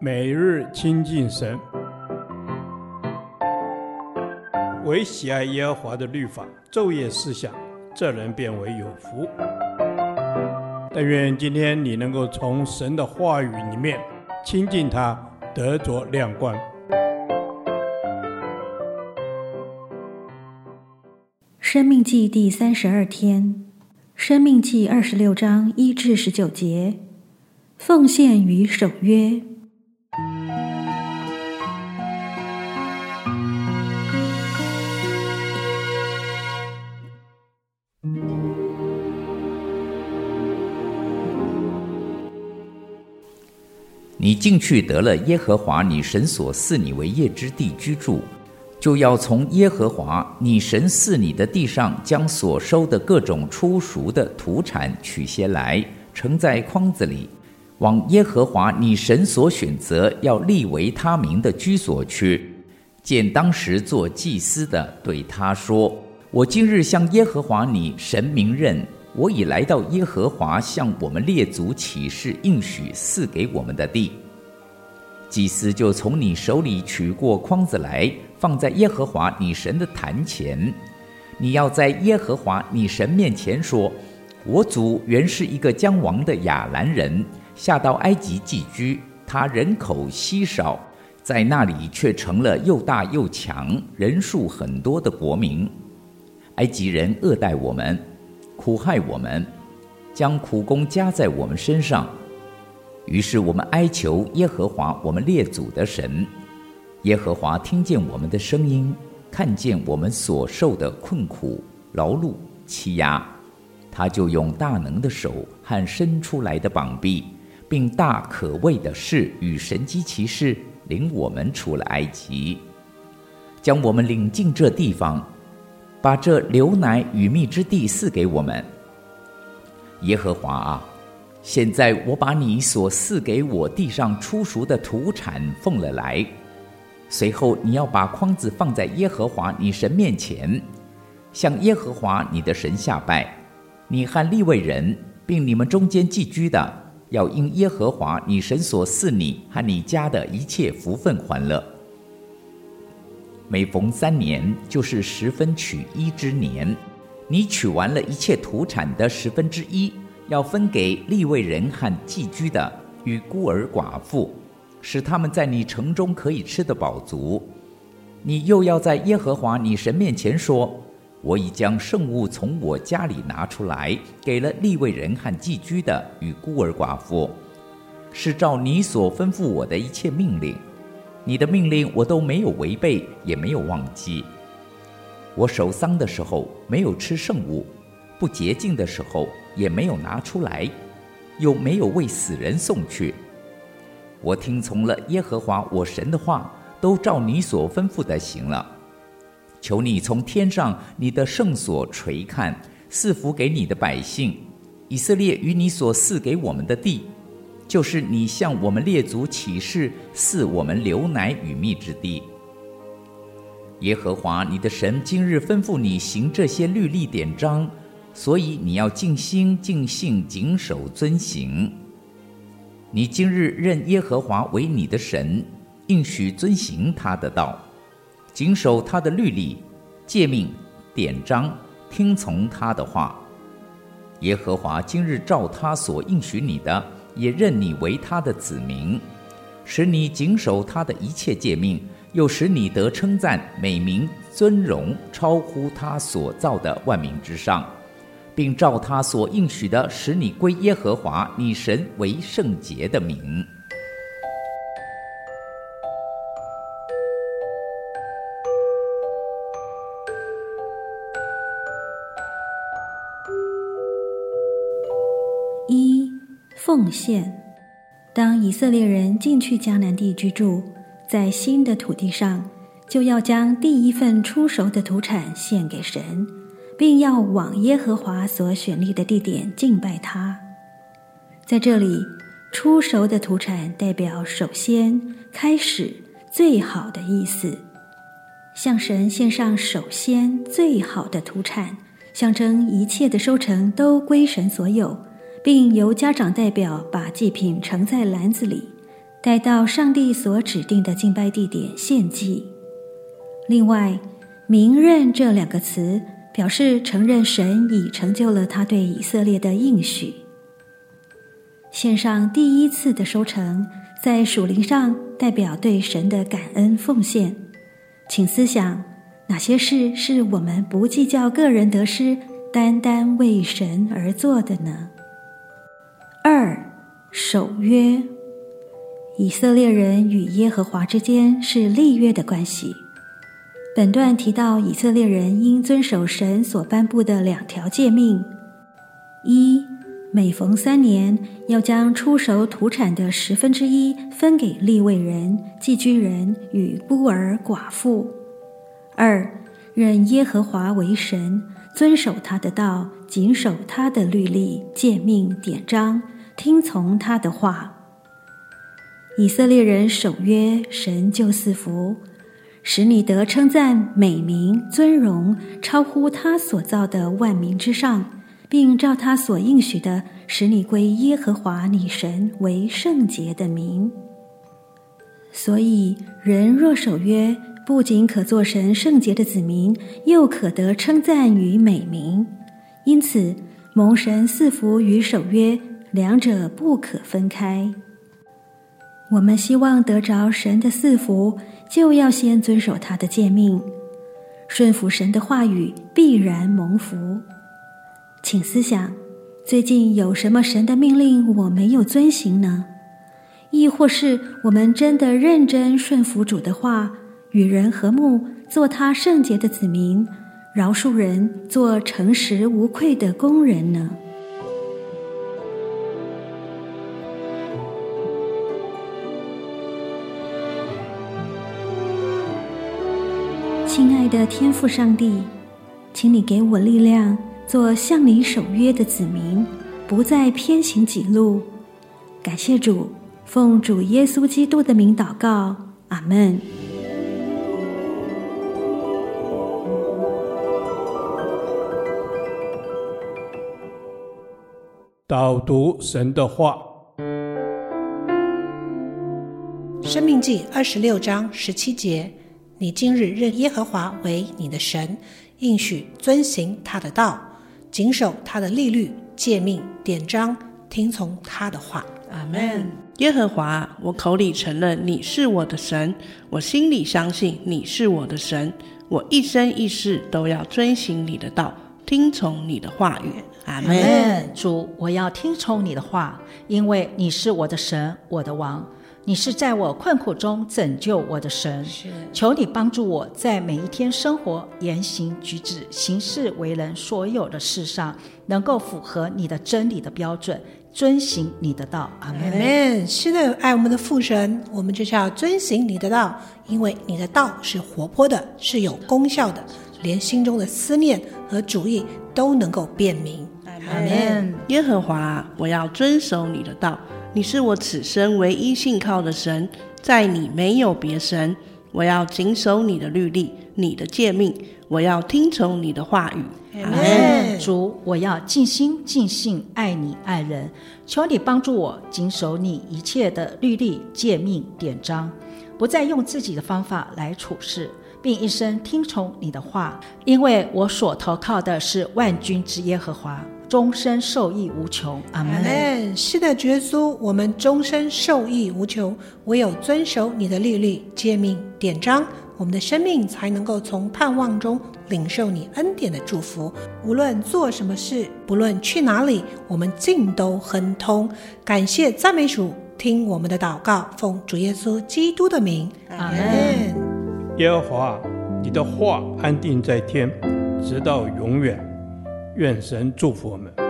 每日亲近神，唯喜爱耶和华的律法，昼夜思想，这人便为有福。但愿今天你能够从神的话语里面亲近他，得着亮光。生命记第三十二天，生命记二十六章一至十九节，奉献与守约。你进去得了耶和华你神所赐你为业之地居住，就要从耶和华你神赐你的地上将所收的各种出熟的土产取些来，盛在筐子里，往耶和华你神所选择要立为他名的居所去。见当时做祭司的对他说：“我今日向耶和华你神明认。”我已来到耶和华向我们列祖起誓应许赐给我们的地，祭司就从你手里取过筐子来，放在耶和华你神的坛前。你要在耶和华你神面前说：“我祖原是一个将亡的亚兰人，下到埃及寄居，他人口稀少，在那里却成了又大又强、人数很多的国民。埃及人恶待我们。”苦害我们，将苦工加在我们身上。于是我们哀求耶和华我们列祖的神。耶和华听见我们的声音，看见我们所受的困苦、劳碌、欺压，他就用大能的手和伸出来的膀臂，并大可畏的事与神迹奇事，领我们出了埃及，将我们领进这地方。把这牛奶与蜜之地赐给我们，耶和华啊！现在我把你所赐给我地上初熟的土产奉了来。随后你要把筐子放在耶和华你神面前，向耶和华你的神下拜。你和立位人，并你们中间寄居的，要因耶和华你神所赐你和你家的一切福分欢乐。每逢三年，就是十分取一之年，你取完了一切土产的十分之一，要分给立位人和寄居的与孤儿寡妇，使他们在你城中可以吃得饱足。你又要在耶和华你神面前说：我已将圣物从我家里拿出来，给了立位人和寄居的与孤儿寡妇，是照你所吩咐我的一切命令。你的命令我都没有违背，也没有忘记。我守丧的时候没有吃圣物，不洁净的时候也没有拿出来，又没有为死人送去。我听从了耶和华我神的话，都照你所吩咐的行了。求你从天上你的圣所垂看，赐福给你的百姓以色列与你所赐给我们的地。就是你向我们列祖起誓赐我们流奶与蜜之地。耶和华你的神今日吩咐你行这些律例典章，所以你要尽心尽性谨守遵行。你今日认耶和华为你的神，应许遵行他的道，谨守他的律例、诫命、典章，听从他的话。耶和华今日照他所应许你的。也认你为他的子民，使你谨守他的一切诫命，又使你得称赞、美名、尊荣，超乎他所造的万民之上，并照他所应许的，使你归耶和华你神为圣洁的名。现。当以色列人进去迦南地居住，在新的土地上，就要将第一份初熟的土产献给神，并要往耶和华所选立的地点敬拜他。在这里，初熟的土产代表首先、开始、最好的意思。向神献上首先最好的土产，象征一切的收成都归神所有。并由家长代表把祭品盛在篮子里，带到上帝所指定的敬拜地点献祭。另外，“明认”这两个词表示承认神已成就了他对以色列的应许。献上第一次的收成，在属灵上代表对神的感恩奉献。请思想，哪些事是我们不计较个人得失，单单为神而做的呢？二、守约。以色列人与耶和华之间是立约的关系。本段提到以色列人应遵守神所颁布的两条诫命：一，每逢三年要将初熟土产的十分之一分给立位人、寄居人与孤儿寡妇；二，认耶和华为神，遵守他的道，谨守他的律例、诫命、典章，听从他的话。以色列人守约，神就赐福。使你得称赞、美名、尊荣，超乎他所造的万民之上，并照他所应许的，使你归耶和华你神为圣洁的名。所以，人若守约，不仅可做神圣洁的子民，又可得称赞与美名。因此，蒙神赐福与守约，两者不可分开。我们希望得着神的赐福，就要先遵守他的诫命，顺服神的话语，必然蒙福。请思想，最近有什么神的命令我没有遵行呢？亦或是我们真的认真顺服主的话，与人和睦，做他圣洁的子民，饶恕人，做诚实无愧的工人呢？爱的天父上帝，请你给我力量，做向你守约的子民，不再偏行己路。感谢主，奉主耶稣基督的名祷告，阿门。导读神的话，《生命记》二十六章十七节。你今日认耶和华为你的神，应许遵行他的道，谨守他的律例、诫命、典章，听从他的话。阿门。耶和华，我口里承认你是我的神，我心里相信你是我的神，我一生一世都要遵行你的道，听从你的话语。阿门。主，我要听从你的话，因为你是我的神，我的王。你是在我困苦中拯救我的神，是求你帮助我在每一天生活、言行举止、行事为人所有的事上，能够符合你的真理的标准，遵行你的道。阿门。是的，爱我们的父神，我们就是要遵行你的道，因为你的道是活泼的，是有功效的，连心中的思念和主意都能够辨明。阿门。耶和华，我要遵守你的道。你是我此生唯一信靠的神，在你没有别神。我要谨守你的律例、你的诫命，我要听从你的话语。阿门。主，我要尽心尽性爱你爱人，求你帮助我谨守你一切的律例、诫命、典章，不再用自己的方法来处事，并一生听从你的话，因为我所投靠的是万军之耶和华。终身受益无穷，阿门。是的，耶稣，我们终身受益无穷。唯有遵守你的律例、诫命、典章，我们的生命才能够从盼望中领受你恩典的祝福。无论做什么事，不论去哪里，我们尽都亨通。感谢赞美主，听我们的祷告，奉主耶稣基督的名，阿门。耶和华，你的话安定在天，直到永远。愿神祝福我们。